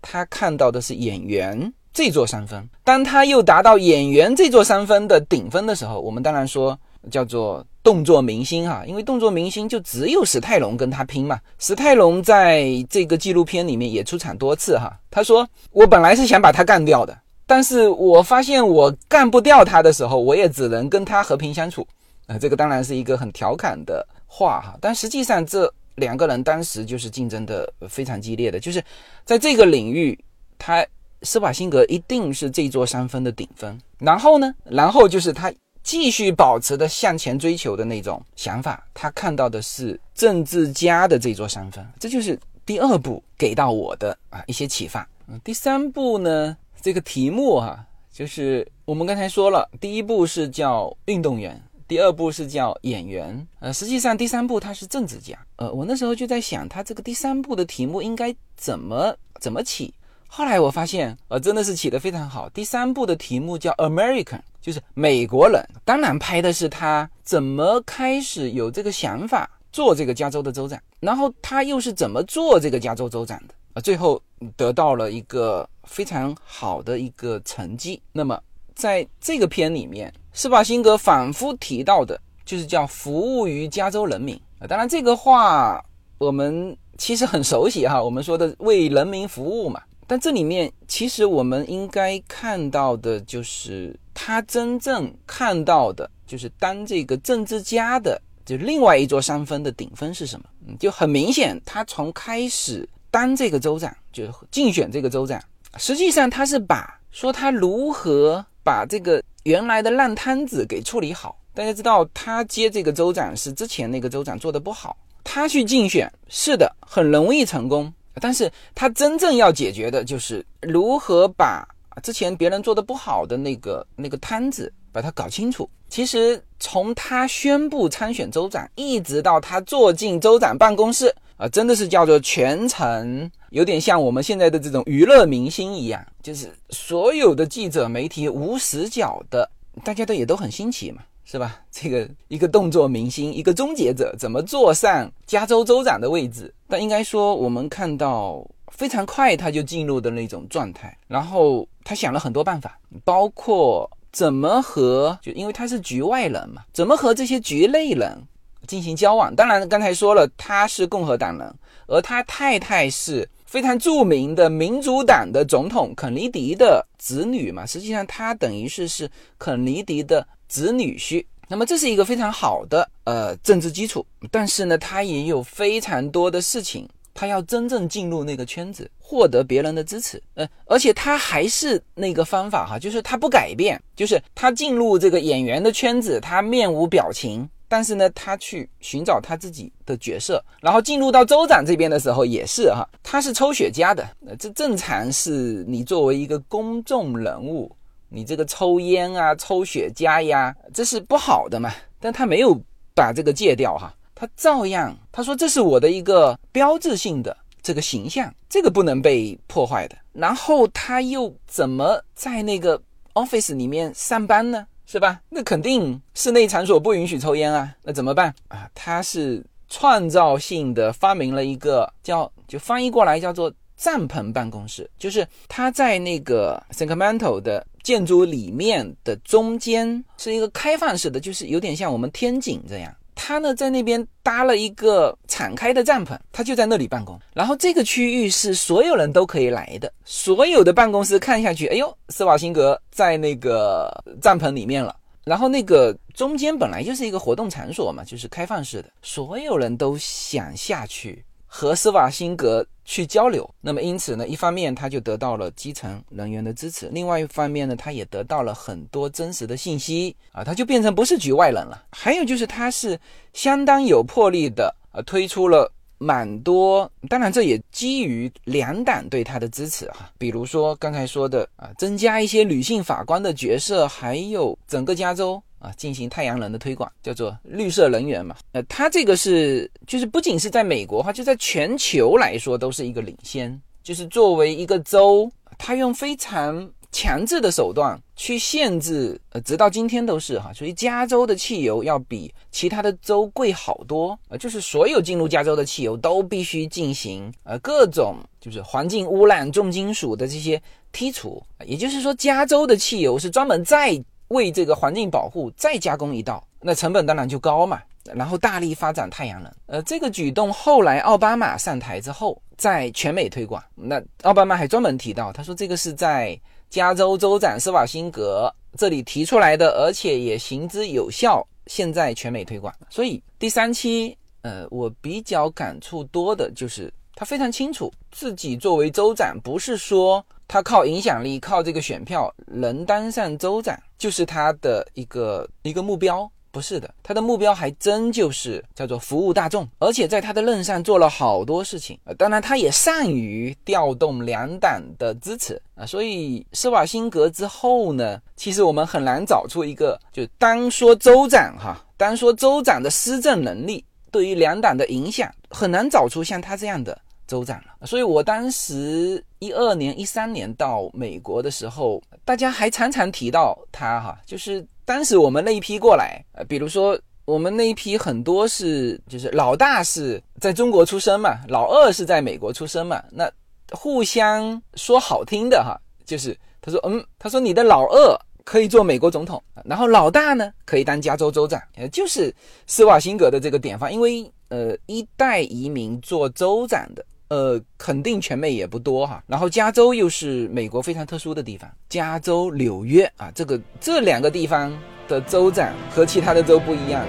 他看到的是演员这座山峰；当他又达到演员这座山峰的顶峰的时候，我们当然说叫做。动作明星哈，因为动作明星就只有史泰龙跟他拼嘛。史泰龙在这个纪录片里面也出场多次哈。他说：“我本来是想把他干掉的，但是我发现我干不掉他的时候，我也只能跟他和平相处。”啊，这个当然是一个很调侃的话哈。但实际上这两个人当时就是竞争的非常激烈的，就是在这个领域，他施瓦辛格一定是这座山峰的顶峰。然后呢，然后就是他。继续保持的向前追求的那种想法，他看到的是政治家的这座山峰，这就是第二步给到我的啊一些启发。嗯，第三步呢，这个题目哈，就是我们刚才说了，第一步是叫运动员，第二步是叫演员，呃，实际上第三步他是政治家。呃，我那时候就在想，他这个第三步的题目应该怎么怎么起。后来我发现，呃，真的是起得非常好。第三部的题目叫 American，就是美国人。当然拍的是他怎么开始有这个想法做这个加州的州长，然后他又是怎么做这个加州州长的啊？最后得到了一个非常好的一个成绩。那么在这个片里面，施瓦辛格反复提到的就是叫服务于加州人民啊。当然这个话我们其实很熟悉哈，我们说的为人民服务嘛。但这里面其实我们应该看到的，就是他真正看到的，就是当这个政治家的，就另外一座山峰的顶峰是什么？嗯，就很明显，他从开始当这个州长，就是竞选这个州长，实际上他是把说他如何把这个原来的烂摊子给处理好，大家知道他接这个州长是之前那个州长做的不好，他去竞选是的，很容易成功，但是他真正要解决的就是如何把之前别人做的不好的那个那个摊子把它搞清楚。其实从他宣布参选州长，一直到他坐进州长办公室啊，真的是叫做全程有点像我们现在的这种娱乐明星一样，就是所有的记者媒体无死角的，大家都也都很新奇嘛。是吧？这个一个动作明星，一个终结者，怎么坐上加州州长的位置？但应该说，我们看到非常快他就进入的那种状态。然后他想了很多办法，包括怎么和就因为他是局外人嘛，怎么和这些局内人进行交往。当然，刚才说了，他是共和党人，而他太太是非常著名的民主党的总统肯尼迪的子女嘛。实际上，他等于是是肯尼迪的。子女婿，那么这是一个非常好的呃政治基础，但是呢，他也有非常多的事情，他要真正进入那个圈子，获得别人的支持，呃，而且他还是那个方法哈，就是他不改变，就是他进入这个演员的圈子，他面无表情，但是呢，他去寻找他自己的角色，然后进入到州长这边的时候也是哈，他是抽雪茄的，这正常是你作为一个公众人物。你这个抽烟啊，抽雪茄呀，这是不好的嘛？但他没有把这个戒掉哈，他照样他说这是我的一个标志性的这个形象，这个不能被破坏的。然后他又怎么在那个 office 里面上班呢？是吧？那肯定室内场所不允许抽烟啊，那怎么办啊？他是创造性的发明了一个叫，就翻译过来叫做帐篷办公室，就是他在那个 Sacramento 的。建筑里面的中间是一个开放式的，就是有点像我们天井这样。他呢在那边搭了一个敞开的帐篷，他就在那里办公。然后这个区域是所有人都可以来的，所有的办公室看下去，哎呦，施瓦辛格在那个帐篷里面了。然后那个中间本来就是一个活动场所嘛，就是开放式的，所有人都想下去。和施瓦辛格去交流，那么因此呢，一方面他就得到了基层人员的支持，另外一方面呢，他也得到了很多真实的信息啊，他就变成不是局外人了。还有就是他是相当有魄力的，呃，推出了蛮多，当然这也基于两党对他的支持哈，比如说刚才说的啊，增加一些女性法官的角色，还有整个加州。啊，进行太阳能的推广，叫做绿色能源嘛。呃，它这个是，就是不仅是在美国哈，就在全球来说都是一个领先。就是作为一个州，它用非常强制的手段去限制，呃，直到今天都是哈。所以加州的汽油要比其他的州贵好多呃，就是所有进入加州的汽油都必须进行呃各种就是环境污染、重金属的这些剔除。也就是说，加州的汽油是专门在为这个环境保护再加工一道，那成本当然就高嘛。然后大力发展太阳能，呃，这个举动后来奥巴马上台之后，在全美推广。那奥巴马还专门提到，他说这个是在加州州长施瓦辛格这里提出来的，而且也行之有效，现在全美推广。所以第三期，呃，我比较感触多的就是他非常清楚自己作为州长，不是说。他靠影响力，靠这个选票能当上州长，就是他的一个一个目标，不是的，他的目标还真就是叫做服务大众，而且在他的任上做了好多事情当然，他也善于调动两党的支持啊，所以施瓦辛格之后呢，其实我们很难找出一个，就单说州长哈，单说州长的施政能力对于两党的影响，很难找出像他这样的。州长了，所以我当时一二年、一三年到美国的时候，大家还常常提到他哈，就是当时我们那一批过来，呃，比如说我们那一批很多是，就是老大是在中国出生嘛，老二是在美国出生嘛，那互相说好听的哈，就是他说，嗯，他说你的老二可以做美国总统，然后老大呢可以当加州州长，呃，就是施瓦辛格的这个典范，因为呃一代移民做州长的。呃，肯定全美也不多哈。然后加州又是美国非常特殊的地方，加州、纽约啊，这个这两个地方的州长和其他的州不一样。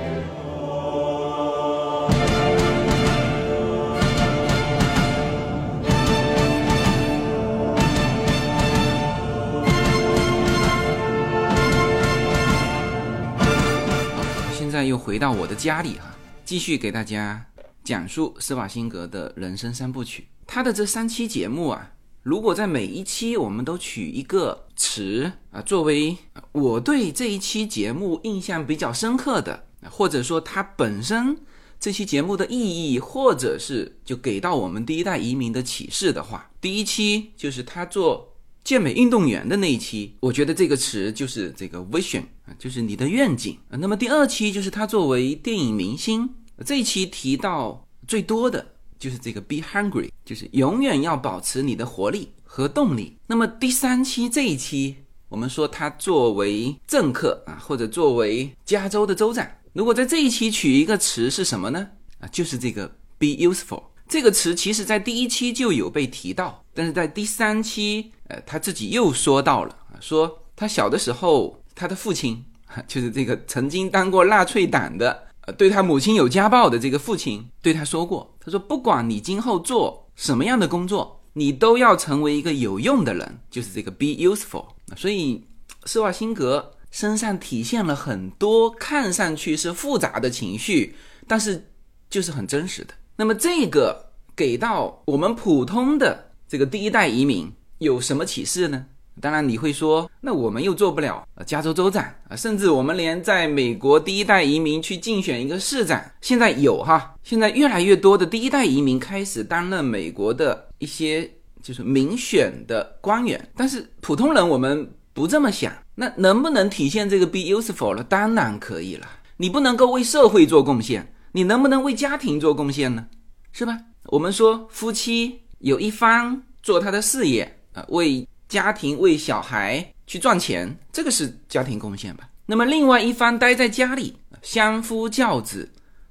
现在又回到我的家里哈，继续给大家讲述施瓦辛格的人生三部曲。他的这三期节目啊，如果在每一期我们都取一个词啊，作为我对这一期节目印象比较深刻的，或者说它本身这期节目的意义，或者是就给到我们第一代移民的启示的话，第一期就是他做。健美运动员的那一期，我觉得这个词就是这个 vision 啊，就是你的愿景。那么第二期就是他作为电影明星，这一期提到最多的就是这个 be hungry，就是永远要保持你的活力和动力。那么第三期这一期，我们说他作为政客啊，或者作为加州的州长，如果在这一期取一个词是什么呢？啊，就是这个 be useful。这个词其实在第一期就有被提到，但是在第三期。呃，他自己又说到了，说他小的时候，他的父亲就是这个曾经当过纳粹党的，呃，对他母亲有家暴的这个父亲对他说过，他说不管你今后做什么样的工作，你都要成为一个有用的人，就是这个 be useful。所以施瓦辛格身上体现了很多看上去是复杂的情绪，但是就是很真实的。那么这个给到我们普通的这个第一代移民。有什么启示呢？当然你会说，那我们又做不了加州州长啊，甚至我们连在美国第一代移民去竞选一个市长，现在有哈，现在越来越多的第一代移民开始担任美国的一些就是民选的官员，但是普通人我们不这么想，那能不能体现这个 be useful 了？当然可以了。你不能够为社会做贡献，你能不能为家庭做贡献呢？是吧？我们说夫妻有一方做他的事业。啊，为家庭、为小孩去赚钱，这个是家庭贡献吧？那么另外一方待在家里相夫教子，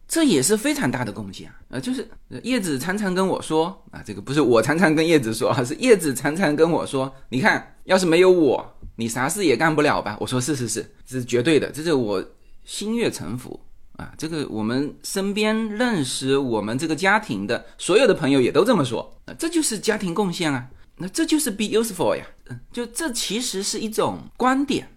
这也是非常大的贡献啊！就是叶子常常跟我说啊，这个不是我常常跟叶子说啊，是叶子常常跟我说，你看，要是没有我，你啥事也干不了吧？我说是是是，这是绝对的，这是我心悦诚服啊！这个我们身边认识我们这个家庭的所有的朋友也都这么说，这就是家庭贡献啊！那这就是 be useful 呀，就这其实是一种观点，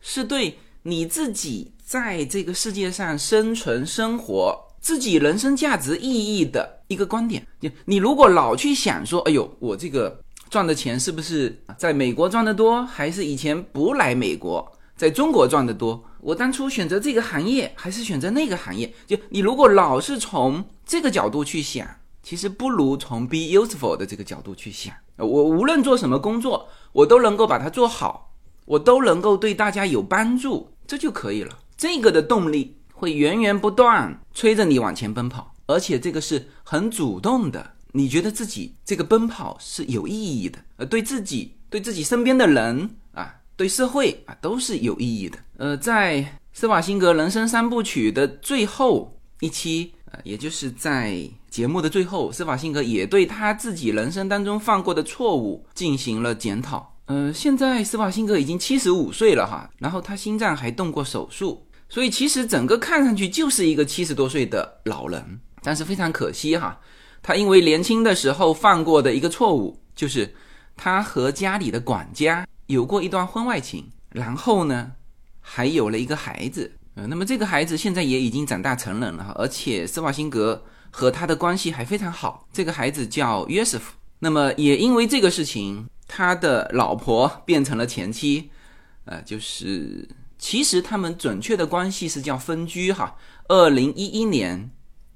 是对你自己在这个世界上生存、生活、自己人生价值意义的一个观点。就你如果老去想说，哎呦，我这个赚的钱是不是在美国赚的多，还是以前不来美国，在中国赚的多？我当初选择这个行业，还是选择那个行业？就你如果老是从这个角度去想。其实不如从 be useful 的这个角度去想，我无论做什么工作，我都能够把它做好，我都能够对大家有帮助，这就可以了。这个的动力会源源不断催着你往前奔跑，而且这个是很主动的。你觉得自己这个奔跑是有意义的，呃，对自己、对自己身边的人啊，对社会啊，都是有意义的。呃，在施瓦辛格人生三部曲的最后一期，呃，也就是在。节目的最后，施瓦辛格也对他自己人生当中犯过的错误进行了检讨。呃，现在施瓦辛格已经七十五岁了哈，然后他心脏还动过手术，所以其实整个看上去就是一个七十多岁的老人。但是非常可惜哈，他因为年轻的时候犯过的一个错误，就是他和家里的管家有过一段婚外情，然后呢，还有了一个孩子。呃，那么这个孩子现在也已经长大成人了哈，而且施瓦辛格。和他的关系还非常好，这个孩子叫约瑟夫。那么也因为这个事情，他的老婆变成了前妻，呃，就是其实他们准确的关系是叫分居哈。二零一一年，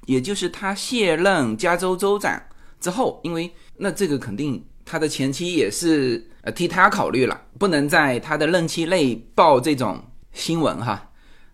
也就是他卸任加州州长之后，因为那这个肯定他的前妻也是呃替他考虑了，不能在他的任期内报这种新闻哈。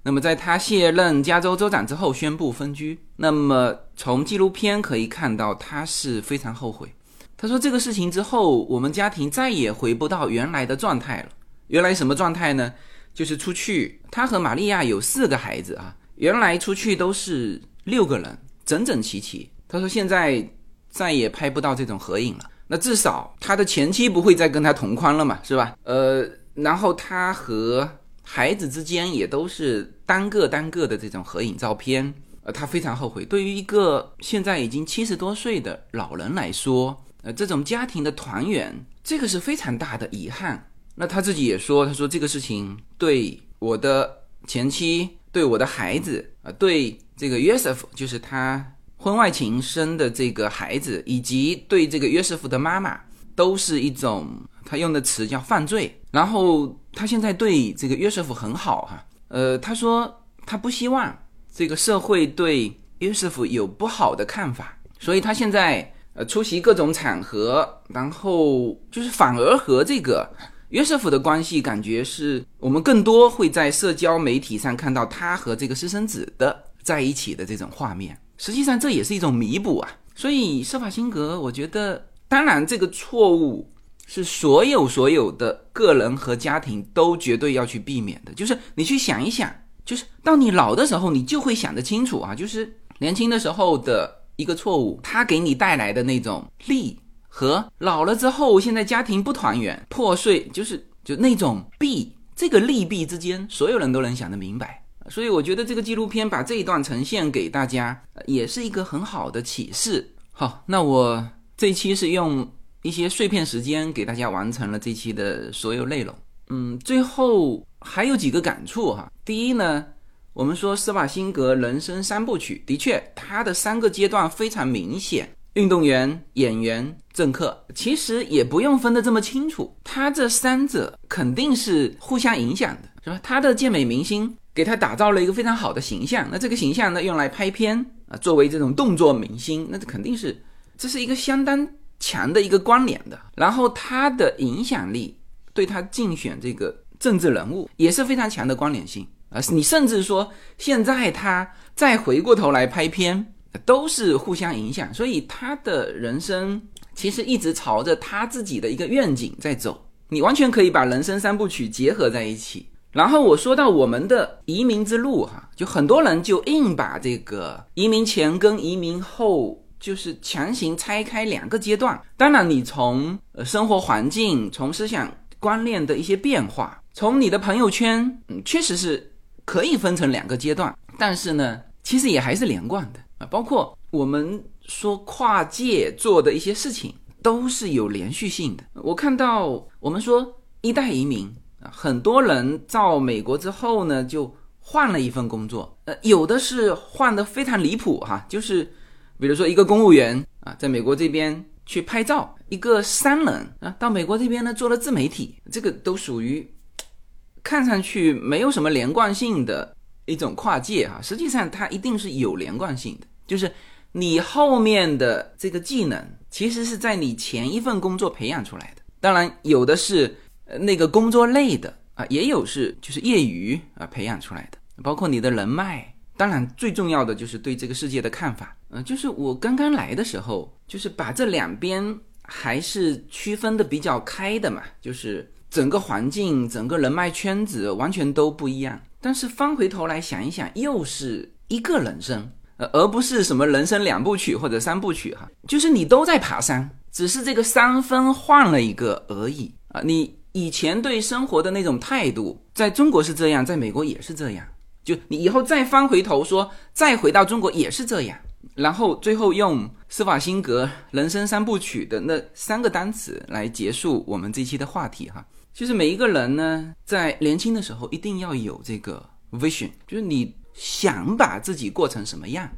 那么，在他卸任加州州长之后，宣布分居。那么，从纪录片可以看到，他是非常后悔。他说：“这个事情之后，我们家庭再也回不到原来的状态了。原来什么状态呢？就是出去，他和玛利亚有四个孩子啊。原来出去都是六个人，整整齐齐。他说现在再也拍不到这种合影了。那至少他的前妻不会再跟他同框了嘛，是吧？呃，然后他和……孩子之间也都是单个单个的这种合影照片，呃，他非常后悔。对于一个现在已经七十多岁的老人来说，呃，这种家庭的团圆，这个是非常大的遗憾。那他自己也说，他说这个事情对我的前妻。对我的孩子啊，对这个约瑟夫，就是他婚外情生的这个孩子，以及对这个约瑟夫的妈妈，都是一种他用的词叫犯罪。然后他现在对这个约瑟夫很好哈，呃，他说他不希望这个社会对约瑟夫有不好的看法，所以他现在呃出席各种场合，然后就是反而和这个。约瑟夫的关系感觉是我们更多会在社交媒体上看到他和这个私生子的在一起的这种画面，实际上这也是一种弥补啊。所以施法辛格，我觉得当然这个错误是所有所有的个人和家庭都绝对要去避免的。就是你去想一想，就是到你老的时候，你就会想得清楚啊。就是年轻的时候的一个错误，它给你带来的那种利。和老了之后，现在家庭不团圆、破碎，就是就那种弊，这个利弊之间，所有人都能想得明白。所以我觉得这个纪录片把这一段呈现给大家，也是一个很好的启示。好，那我这一期是用一些碎片时间给大家完成了这期的所有内容。嗯，最后还有几个感触哈。第一呢，我们说施瓦辛格人生三部曲，的确，他的三个阶段非常明显。运动员、演员、政客，其实也不用分得这么清楚，他这三者肯定是互相影响的，是吧？他的健美明星给他打造了一个非常好的形象，那这个形象呢，用来拍片啊，作为这种动作明星，那这肯定是这是一个相当强的一个关联的。然后他的影响力对他竞选这个政治人物也是非常强的关联性啊，你甚至说现在他再回过头来拍片。都是互相影响，所以他的人生其实一直朝着他自己的一个愿景在走。你完全可以把人生三部曲结合在一起。然后我说到我们的移民之路，哈，就很多人就硬把这个移民前跟移民后就是强行拆开两个阶段。当然，你从呃生活环境、从思想观念的一些变化、从你的朋友圈，嗯，确实是可以分成两个阶段。但是呢，其实也还是连贯的。啊，包括我们说跨界做的一些事情，都是有连续性的。我看到我们说一代移民啊，很多人到美国之后呢，就换了一份工作。呃，有的是换的非常离谱哈，就是比如说一个公务员啊，在美国这边去拍照；一个商人啊，到美国这边呢做了自媒体，这个都属于看上去没有什么连贯性的。一种跨界哈，实际上它一定是有连贯性的，就是你后面的这个技能，其实是在你前一份工作培养出来的。当然，有的是那个工作类的啊，也有是就是业余啊培养出来的，包括你的人脉。当然，最重要的就是对这个世界的看法。嗯，就是我刚刚来的时候，就是把这两边还是区分的比较开的嘛，就是整个环境、整个人脉圈子完全都不一样。但是翻回头来想一想，又是一个人生，呃，而不是什么人生两部曲或者三部曲哈，就是你都在爬山，只是这个山峰换了一个而已啊。你以前对生活的那种态度，在中国是这样，在美国也是这样。就你以后再翻回头说，再回到中国也是这样。然后最后用施瓦辛格人生三部曲的那三个单词来结束我们这期的话题哈。就是每一个人呢，在年轻的时候一定要有这个 vision，就是你想把自己过成什么样，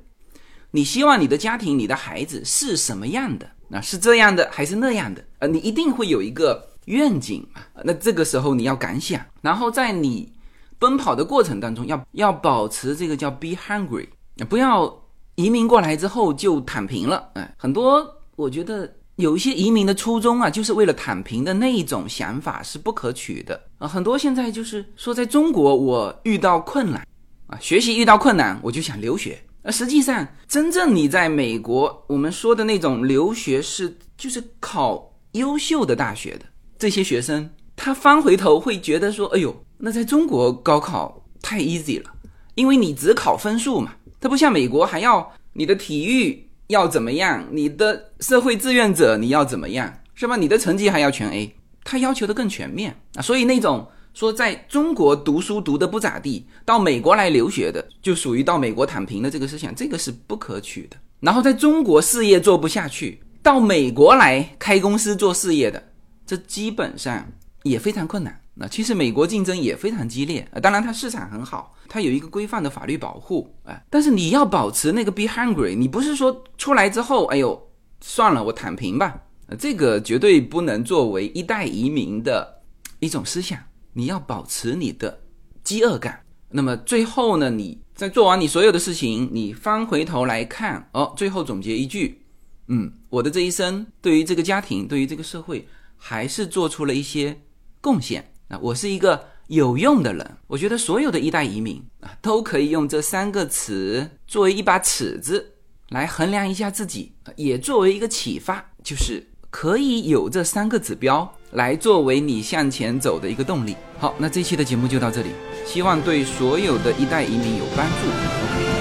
你希望你的家庭、你的孩子是什么样的？那是这样的还是那样的？呃，你一定会有一个愿景嘛。那这个时候你要敢想，然后在你奔跑的过程当中，要要保持这个叫 be hungry，不要移民过来之后就躺平了。哎，很多我觉得。有一些移民的初衷啊，就是为了躺平的那一种想法是不可取的啊。很多现在就是说，在中国我遇到困难啊，学习遇到困难，我就想留学。而实际上，真正你在美国，我们说的那种留学是就是考优秀的大学的这些学生，他翻回头会觉得说，哎呦，那在中国高考太 easy 了，因为你只考分数嘛，它不像美国还要你的体育。要怎么样？你的社会志愿者你要怎么样？是吧？你的成绩还要全 A，他要求的更全面啊。所以那种说在中国读书读的不咋地，到美国来留学的，就属于到美国躺平的这个思想，这个是不可取的。然后在中国事业做不下去，到美国来开公司做事业的，这基本上也非常困难。那其实美国竞争也非常激烈，当然它市场很好，它有一个规范的法律保护，哎，但是你要保持那个 be hungry，你不是说出来之后，哎呦，算了，我躺平吧，这个绝对不能作为一代移民的一种思想，你要保持你的饥饿感。那么最后呢，你在做完你所有的事情，你翻回头来看，哦，最后总结一句，嗯，我的这一生对于这个家庭，对于这个社会，还是做出了一些贡献。那我是一个有用的人，我觉得所有的一代移民啊，都可以用这三个词作为一把尺子来衡量一下自己，也作为一个启发，就是可以有这三个指标来作为你向前走的一个动力。好，那这期的节目就到这里，希望对所有的一代移民有帮助。OK。